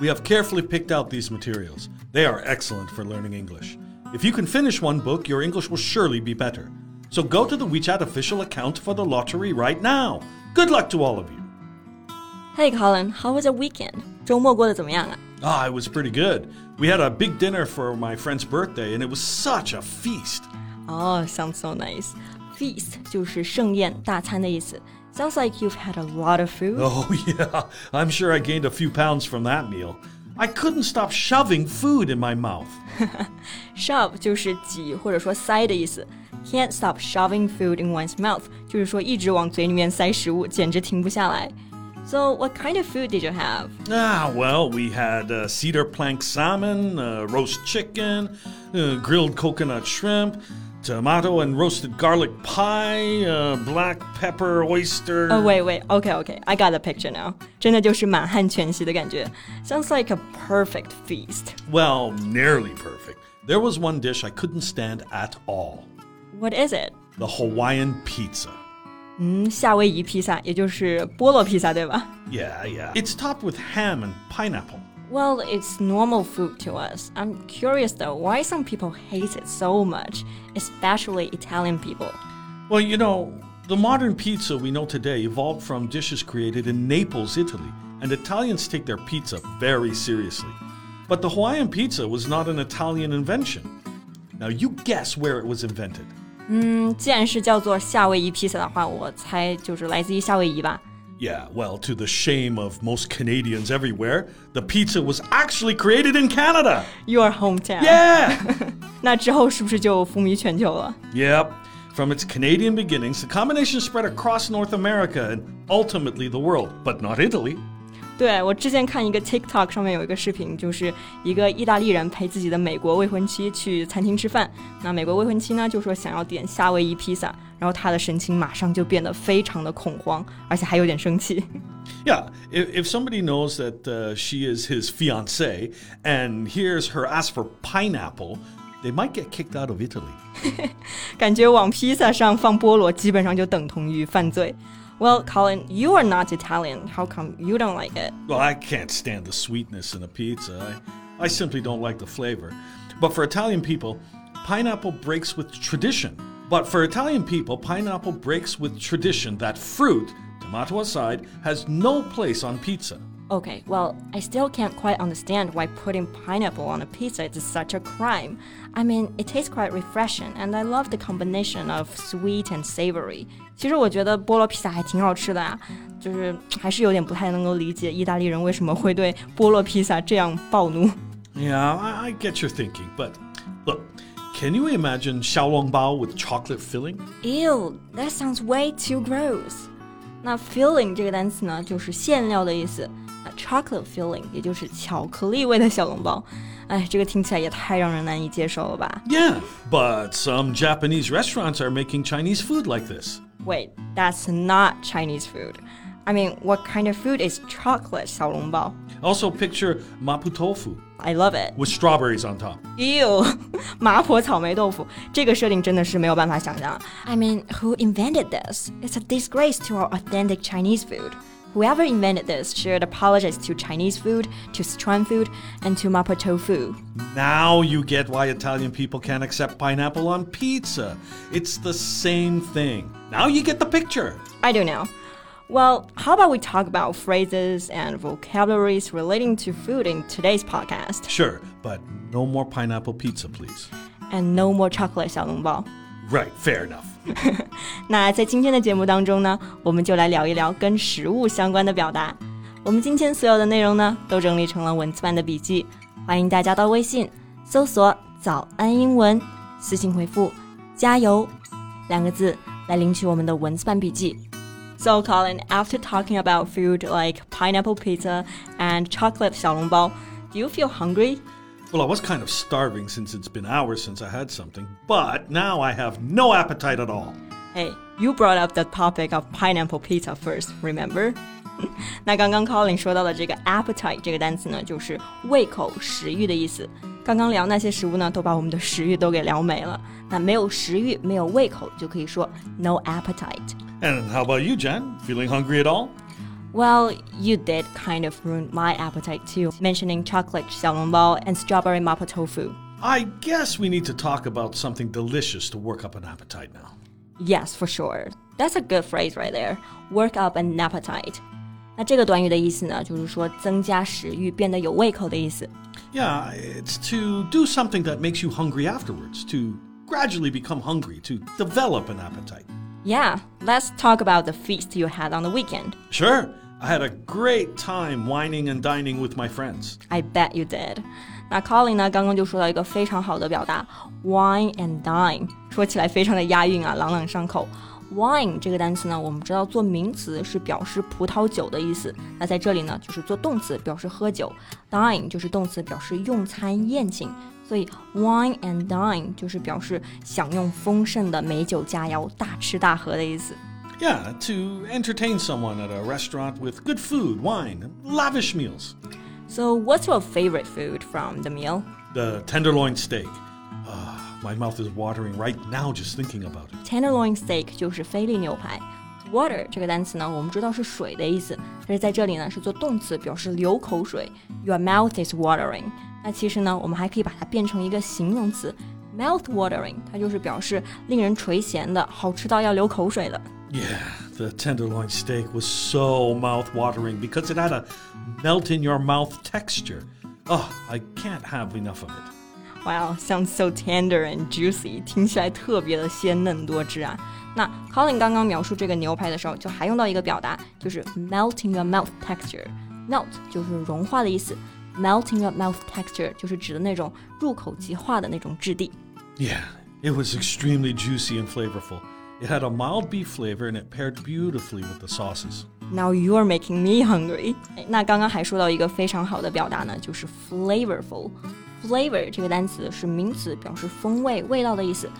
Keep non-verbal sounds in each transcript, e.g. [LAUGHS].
we have carefully picked out these materials. They are excellent for learning English. If you can finish one book, your English will surely be better. So go to the WeChat official account for the lottery right now. Good luck to all of you. Hey Colin, how was your weekend? 周末过得怎么样啊？ Ah, it was pretty good. We had a big dinner for my friend's birthday, and it was such a feast. 哦、s o u n d s so nice. Feast 就是盛宴、大餐的意思。Sounds like you've had a lot of food. Oh, [LAUGHS] yeah. I'm sure I gained a few pounds from that meal. I couldn't stop shoving food in my mouth. [LAUGHS] Shove 就是挤或者说塞的意思。Can't stop shoving food in one's mouth 就是说一直往嘴里面塞食物，简直停不下来。So what kind of food did you have? Ah, well, we had uh, cedar plank salmon, uh, roast chicken, uh, grilled coconut shrimp, tomato and roasted garlic pie, uh, black pepper oyster. Oh wait wait okay okay I got the picture now 真的就是满汉全席的感觉 Sounds like a perfect feast Well, nearly perfect. There was one dish I couldn't stand at all What is it? the Hawaiian pizza. 嗯，夏威夷披萨，也就是菠萝披萨，对吧 Yeah, yeah. It's topped with ham and pineapple. Well, it's normal food to us. I'm curious though, why some people hate it so much, especially Italian people. Well, you know, the modern pizza we know today evolved from dishes created in Naples, Italy, and Italians take their pizza very seriously. But the Hawaiian pizza was not an Italian invention. Now, you guess where it was invented. 嗯，既然是叫做夏威夷披萨的话，我猜就是来自于夏威夷吧。 Yeah, well, to the shame of most Canadians everywhere, the pizza was actually created in Canada. Your hometown. Yeah! [LAUGHS] 那之后是不是就风靡全球了？ yep. From its Canadian beginnings, the combination spread across North America and ultimately the world, but not Italy. 对我之前看一个 TikTok 上面有一个视频，就是一个意大利人陪自己的美国未婚妻去餐厅吃饭。那美国未婚妻呢就说想要点夏威夷披萨，然后他的神情马上就变得非常的恐慌，而且还有点生气。Yeah, if, if somebody knows that uh, she is his fiance and hears her ask for pineapple, they might get kicked out of Italy. 感觉往披萨上放菠萝基本上就等同于犯罪。Well, Colin, you are not Italian. How come you don't like it? Well, I can't stand the sweetness in a pizza. I, I simply don't like the flavor. But for Italian people, pineapple breaks with tradition. But for Italian people, pineapple breaks with tradition that fruit, tomato aside, has no place on pizza. Okay, well, I still can't quite understand why putting pineapple on a pizza is such a crime. I mean, it tastes quite refreshing, and I love the combination of sweet and savory. 其实我觉得菠萝披萨还挺好吃的啊，就是还是有点不太能够理解意大利人为什么会对菠萝披萨这样暴怒。 Yeah, I, I get your thinking, but look, can you imagine xiaolongbao with chocolate filling? Ew, that sounds way too gross. 那 filling 这个单词呢，就是馅料的意思。 那 chocolate filling 也就是巧克力味的小笼包。哎，这个听起来也太让人难以接受了吧 Yeah, but some Japanese restaurants are making Chinese food like this. ？Wait, that's not Chinese food. I mean, what kind of food is chocolate 小笼包 Also, picture mapo tofu I love it. with strawberries on top. Ew，[LAUGHS] 麻婆草莓豆腐，这个设定真的是没有办法想象。I mean, who invented this? It's a disgrace to our authentic Chinese food. Whoever invented this should apologize to Chinese food, to Sichuan food, and to Mapo tofu. Now you get why Italian people can't accept pineapple on pizza. It's the same thing. Now you get the picture. I don't know. Well, how about we talk about phrases and vocabularies relating to food in today's podcast? Sure, but no more pineapple pizza, please. And no more chocolate 小笼包。 Right, fair enough. [LAUGHS] 那在今天的节目当中呢，我们就来聊一聊跟食物相关的表达。我们今天所有的内容呢，都整理成了文字版的笔记，欢迎大家到微信搜索“早安英文”，私信回复“加油”两个字来领取我们的文字版笔记。So Colin, after talking about food like pineapple pizza and chocolate 小笼包 Do you feel hungry? Well, I was kind of starving since it's been hours since I had something, but now I have no appetite at all. Hey, you brought up the topic of pineapple pizza first, remember? [LAUGHS] 那刚刚 Colin 说到的这个 appetite 这个单词呢，就是胃口、食欲的意思。刚刚聊那些食物呢，都把我们的食欲都给聊没了。那没有食欲、没有胃口，就可以说 no appetite。And how about you, Jen? Feeling hungry at all? Well, you did kind of ruin my appetite too, mentioning chocolate xiaolongbao and strawberry mapo tofu. I guess we need to talk about something delicious to work up an appetite now. Yes, for sure. That's a good phrase right there. Work up an appetite. 那这个短语的意思呢，就是说增加食欲，变得有胃口的意思。Yeah, it's to do something that makes you hungry afterwards, to gradually become hungry, to develop an appetite. Yeah, let's talk about the feast you had on the weekend. Sure. I had a great time wining and dining with my friends. I bet you did. 那 Colin 呢？刚刚就说到一个非常好的表达，wine and dine，说起来非常的押韵啊，朗朗上口。Wine 这个单词呢，我们知道做名词是表示葡萄酒的意思，那在这里呢就是做动词表示喝酒，dine 就是动词表示用餐宴请，所以 wine and dine 就是表示享用丰盛的美酒佳肴，大吃大喝的意思。Yeah, to entertain someone at a restaurant with good food, wine, and lavish meals. So, what's your favorite food from the meal? The tenderloin steak. Uh, my mouth is watering right now just thinking about it. Tenderloin steak 就是菲力牛排。Water 这个单词呢，我们知道是水的意思，但是在这里呢是做动词，表示流口水。Your mouth is watering。那其实呢，我们还可以把它变成一个形容词，mouth watering，它就是表示令人垂涎的，好吃到要流口水的。 Yeah, the tenderloin steak was so mouth-watering because it had a melt-in-your-mouth texture. Oh, I can't have enough of it. Wow, sounds so tender and juicy，听起来特别的鲜嫩多汁啊。那 Colin 刚刚描述这个牛排的时候，就还用到一个表达，就是 melt in your mouth texture。melt 就是融化的意思，melt in your mouth texture 就是指的那种入口即化的那种质地。Yeah, it was extremely juicy and flavorful. It had a mild beef flavor and it paired beautifully with the sauces. Now you're making me hungry. 那刚刚还说到一个非常好的表达呢，就是 flavorful。flavor 这个单词是名词，表示风味、味道的意思。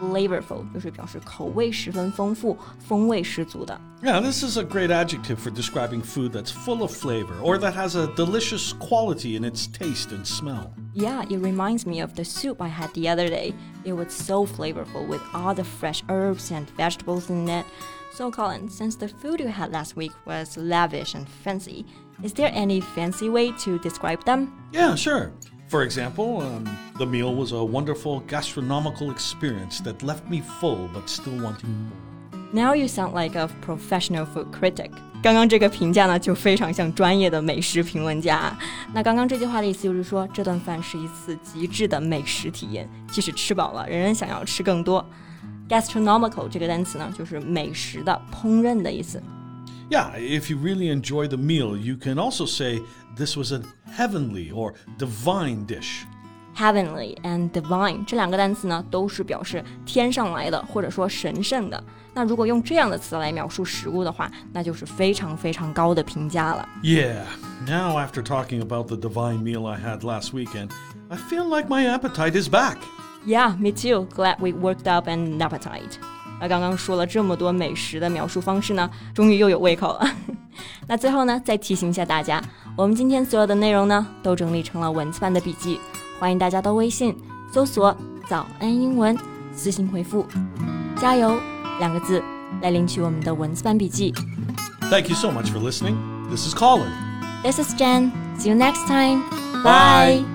flavorful 就是表示口味十分丰富、风味十足的。Yeah, this is a great adjective for describing food that's full of flavor or that has a delicious quality in its taste and smell. Yeah, it reminds me of the soup I had the other day. It was so flavorful with all the fresh herbs and vegetables in it. So, Colin, since the food you had last week was lavish and fancy, is there any fancy way to describe them? Yeah, sure. For example, um, the meal was a wonderful gastronomical experience that left me full but still wanting more. Now you sound like a professional food critic. 刚刚这个评价呢，就非常像专业的美食评论家。那刚刚这句话的意思就是说，这顿饭是一次极致的美食体验，即使吃饱了，仍然想要吃更多。Gastronomical 这个单词呢，就是美食的、烹饪的意思。Yeah, if you really enjoy the meal, you can also say this was a heavenly or divine dish. Heavenly and divine 这两个单词呢，都是表示天上来的，或者说神圣的。那如果用这样的词来描述食物的话，那就是非常非常高的评价了。Yeah, now after talking about the divine meal I had last weekend, I feel like my appetite is back. Yeah, me too. Glad we worked up an appetite. 那刚刚说了这么多美食的描述方式呢，终于又有胃口了。那最后呢，再提醒一下大家，我们今天所有的内容呢，都整理成了文字版的笔记， [LAUGHS] 欢迎大家到微信搜索“早安英文”，私信回复“加油”两个字来领取我们的文字版笔记。Thank you so much for listening. This is Colin. This is Jen. See you next time. Bye. Bye.